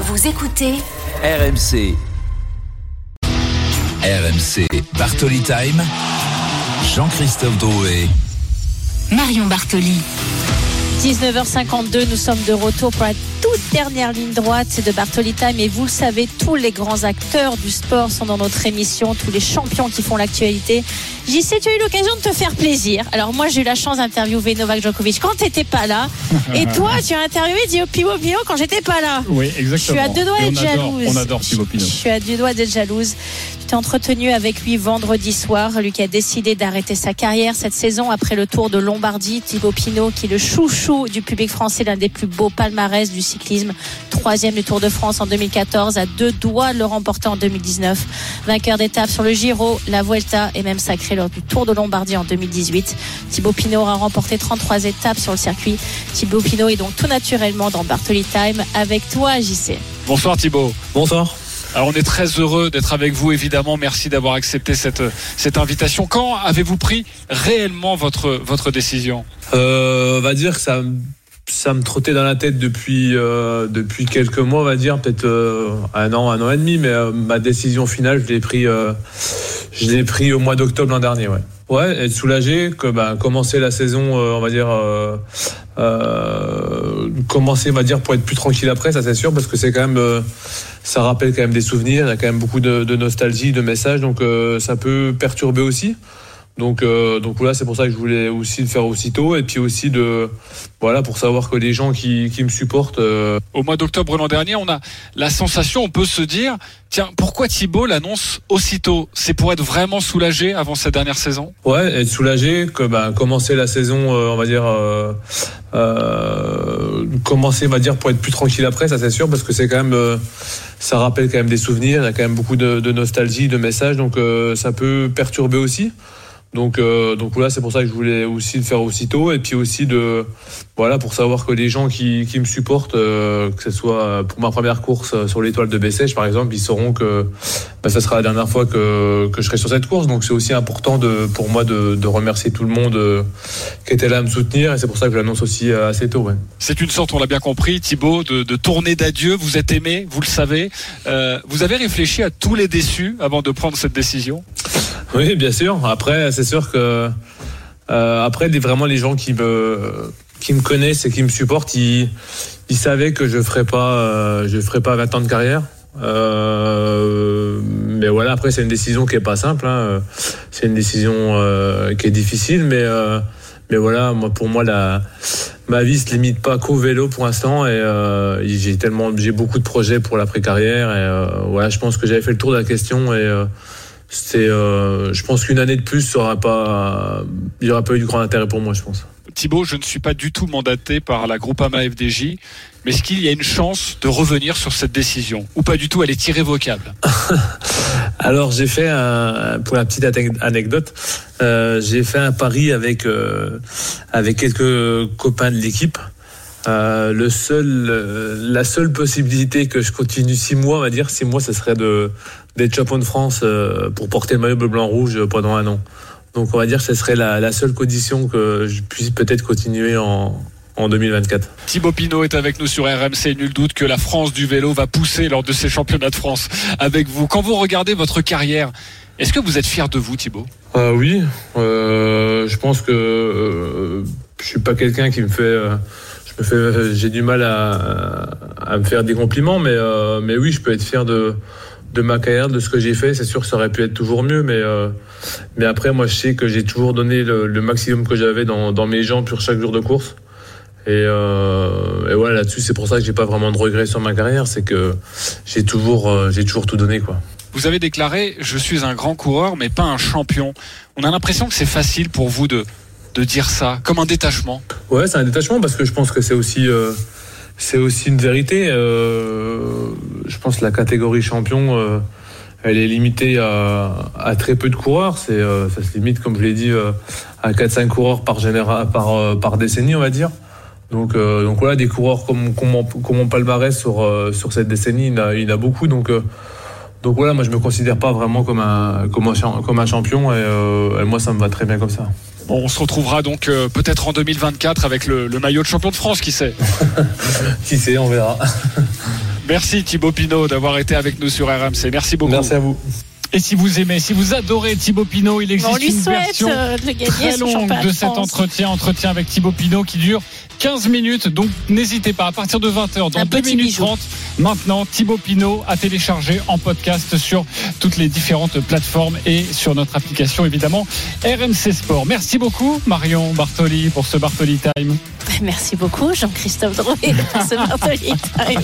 Vous écoutez RMC. RMC Bartoli Time. Jean-Christophe Drouet. Marion Bartoli. 19h52, nous sommes de retour pour la toute dernière ligne droite de Bartoli Time. Et vous le savez, tous les grands acteurs du sport sont dans notre émission, tous les champions qui font l'actualité. JC, tu as eu l'occasion de te faire plaisir. Alors moi, j'ai eu la chance d'interviewer Novak Djokovic quand t'étais pas là. Et toi, tu as interviewé Dio Pino quand j'étais pas là. Oui, exactement. Je suis à deux doigts d'être jalouse. On adore Pino. Je suis à deux doigts d'être jalouse. Tu t'es entretenu avec lui vendredi soir, lui qui a décidé d'arrêter sa carrière cette saison après le Tour de Lombardie. Thibaut Pinot, qui est le chouchou du public français, l'un des plus beaux palmarès du cyclisme. Troisième du Tour de France en 2014, à deux doigts de le remporter en 2019. Vainqueur d'étape sur le Giro, la Vuelta et même sacré lors du Tour de Lombardie en 2018. Thibaut Pinot aura remporté 33 étapes sur le circuit. Thibaut Pinot est donc tout naturellement dans Bartoli Time avec toi, JC. Bonsoir Thibaut. Bonsoir. Alors on est très heureux d'être avec vous évidemment. Merci d'avoir accepté cette, cette invitation. Quand avez-vous pris réellement votre, votre décision? Euh, On va dire que ça, ça me trottait dans la tête depuis, euh, depuis quelques mois, on va dire, peut-être euh, un an, un an et demi, mais euh, ma décision finale, je l'ai pris, euh, je l'ai pris au mois d'octobre l'an dernier, ouais. Ouais, être soulagé, que bah, commencer la saison, euh, on va dire, euh, commencer, on va dire, pour être plus tranquille après, ça c'est sûr, parce que c'est quand même, ça rappelle quand même des souvenirs, il y a quand même beaucoup de, de nostalgie, de messages, donc ça peut perturber aussi. Donc, euh, donc voilà, c'est pour ça que je voulais aussi le faire aussitôt, et puis aussi de, voilà, pour savoir que les gens qui, qui me supportent. euh, Au mois d'octobre l'an dernier, on a la sensation, on peut se dire, tiens, pourquoi Thibaut l'annonce aussitôt? C'est pour être vraiment soulagé avant sa dernière saison? Ouais, être soulagé, que bah, commencer la saison, euh, on va dire, euh, euh, commencer, on va dire, pour être plus tranquille après, ça c'est sûr, parce que c'est quand même, euh, ça rappelle quand même des souvenirs, il y a quand même beaucoup de, de nostalgie, de messages, donc euh, ça peut perturber aussi. Donc, euh, donc voilà, c'est pour ça que je voulais aussi le faire aussitôt, et puis aussi de, voilà, pour savoir que les gens qui, qui me supportent, euh, que ce soit pour ma première course sur l'étoile de Bessèges, par exemple, ils sauront que bah, ça sera la dernière fois que, que je serai sur cette course. Donc c'est aussi important pour moi de, remercier tout le monde euh, qui était là à me soutenir, et c'est pour ça que je l'annonce aussi assez tôt. C'est une sorte, on l'a bien compris, Thibaut, de, de tournée d'adieu. Vous êtes aimé, vous le savez. Vous avez réfléchi à tous les déçus avant de prendre cette décision? Oui, bien sûr. Après, c'est sûr que euh, après, vraiment les gens qui me qui me connaissent et qui me supportent, ils, ils savaient que je ferais pas euh, je ferais pas 20 ans de carrière. Euh, mais voilà, après c'est une décision qui est pas simple. hein. C'est une décision euh, qui est difficile, mais euh, mais voilà, moi pour moi la ma vie se limite pas qu'au vélo pour l'instant et euh, j'ai tellement j'ai beaucoup de projets pour l'après carrière et euh, voilà, je pense que j'avais fait le tour de la question et euh, c'est, euh, je pense qu'une année de plus, ça aura pas, il n'y aura pas eu de grand intérêt pour moi, je pense. Thibaut, je ne suis pas du tout mandaté par la Groupama FDJ, mais est-ce qu'il y a une chance de revenir sur cette décision? Ou pas du tout, elle est irrévocable? Alors j'ai fait un, pour la petite ane- anecdote, euh, j'ai fait un pari avec euh, avec quelques copains de l'équipe. Euh, le seul, euh, la seule possibilité que je continue six mois, on va dire six mois, ce serait de d'être champion de France euh, pour porter le maillot bleu blanc rouge pendant un an. Donc on va dire que ce serait la, la seule condition que je puisse peut-être continuer en en 2024. Thibaut Pinot est avec nous sur RMC. Nul doute que la France du vélo va pousser lors de ces championnats de France avec vous. Quand vous regardez votre carrière, est-ce que vous êtes fier de vous, Thibaut? Euh, oui, euh, je pense que euh, je suis pas quelqu'un qui me fait, euh, j'ai du mal à, me faire des compliments, mais euh, mais oui, je peux être fier de ma carrière, de ce que j'ai fait. C'est sûr que ça aurait pu être toujours mieux, mais euh, mais après, moi, je sais que j'ai toujours donné le, maximum que j'avais dans mes jambes sur chaque jour de course. Et, et voilà, là-dessus, c'est pour ça que j'ai pas vraiment de regrets sur ma carrière, c'est que j'ai toujours, j'ai toujours tout donné, quoi. Vous avez déclaré Je suis un grand coureur, mais pas un champion. On a l'impression que c'est facile pour vous de, de dire ça, comme un détachement. Ouais, c'est un détachement parce que je pense que c'est aussi, euh, c'est aussi une vérité. Euh, je pense que la catégorie champion, euh, elle est limitée à, très peu de coureurs. C'est, ça se limite, comme je l'ai dit, à 4-5 coureurs par, général, par, par décennie, on va dire. Donc, donc voilà, des coureurs comme, comme, mon, palmarès sur, sur cette décennie, il a, il a beaucoup. Donc, donc voilà, moi je me considère pas vraiment comme un, comme un, comme un champion et moi ça me va très bien comme ça. Bon, on se retrouvera donc euh, peut-être en 2024 avec le, le, maillot de champion de France, qui sait Qui sait, on verra. Merci Thibaut Pinot d'avoir été avec nous sur RMC. Merci beaucoup. Merci à vous. Et si vous aimez, si vous adorez Thibaut Pinot, il existe une version euh, de très longue de de cet entretien, entretien avec Thibaut Pinot qui dure 15 minutes. Donc n'hésitez pas, à partir de 20h, dans Un 2 petit minutes bijou. 30, maintenant Thibaut Pinot à télécharger en podcast sur toutes les différentes plateformes et sur notre application évidemment RMC Sport. Merci beaucoup Marion Bartoli pour ce Bartoli Time. Merci beaucoup Jean-Christophe Drouet pour ce Bartoli Time.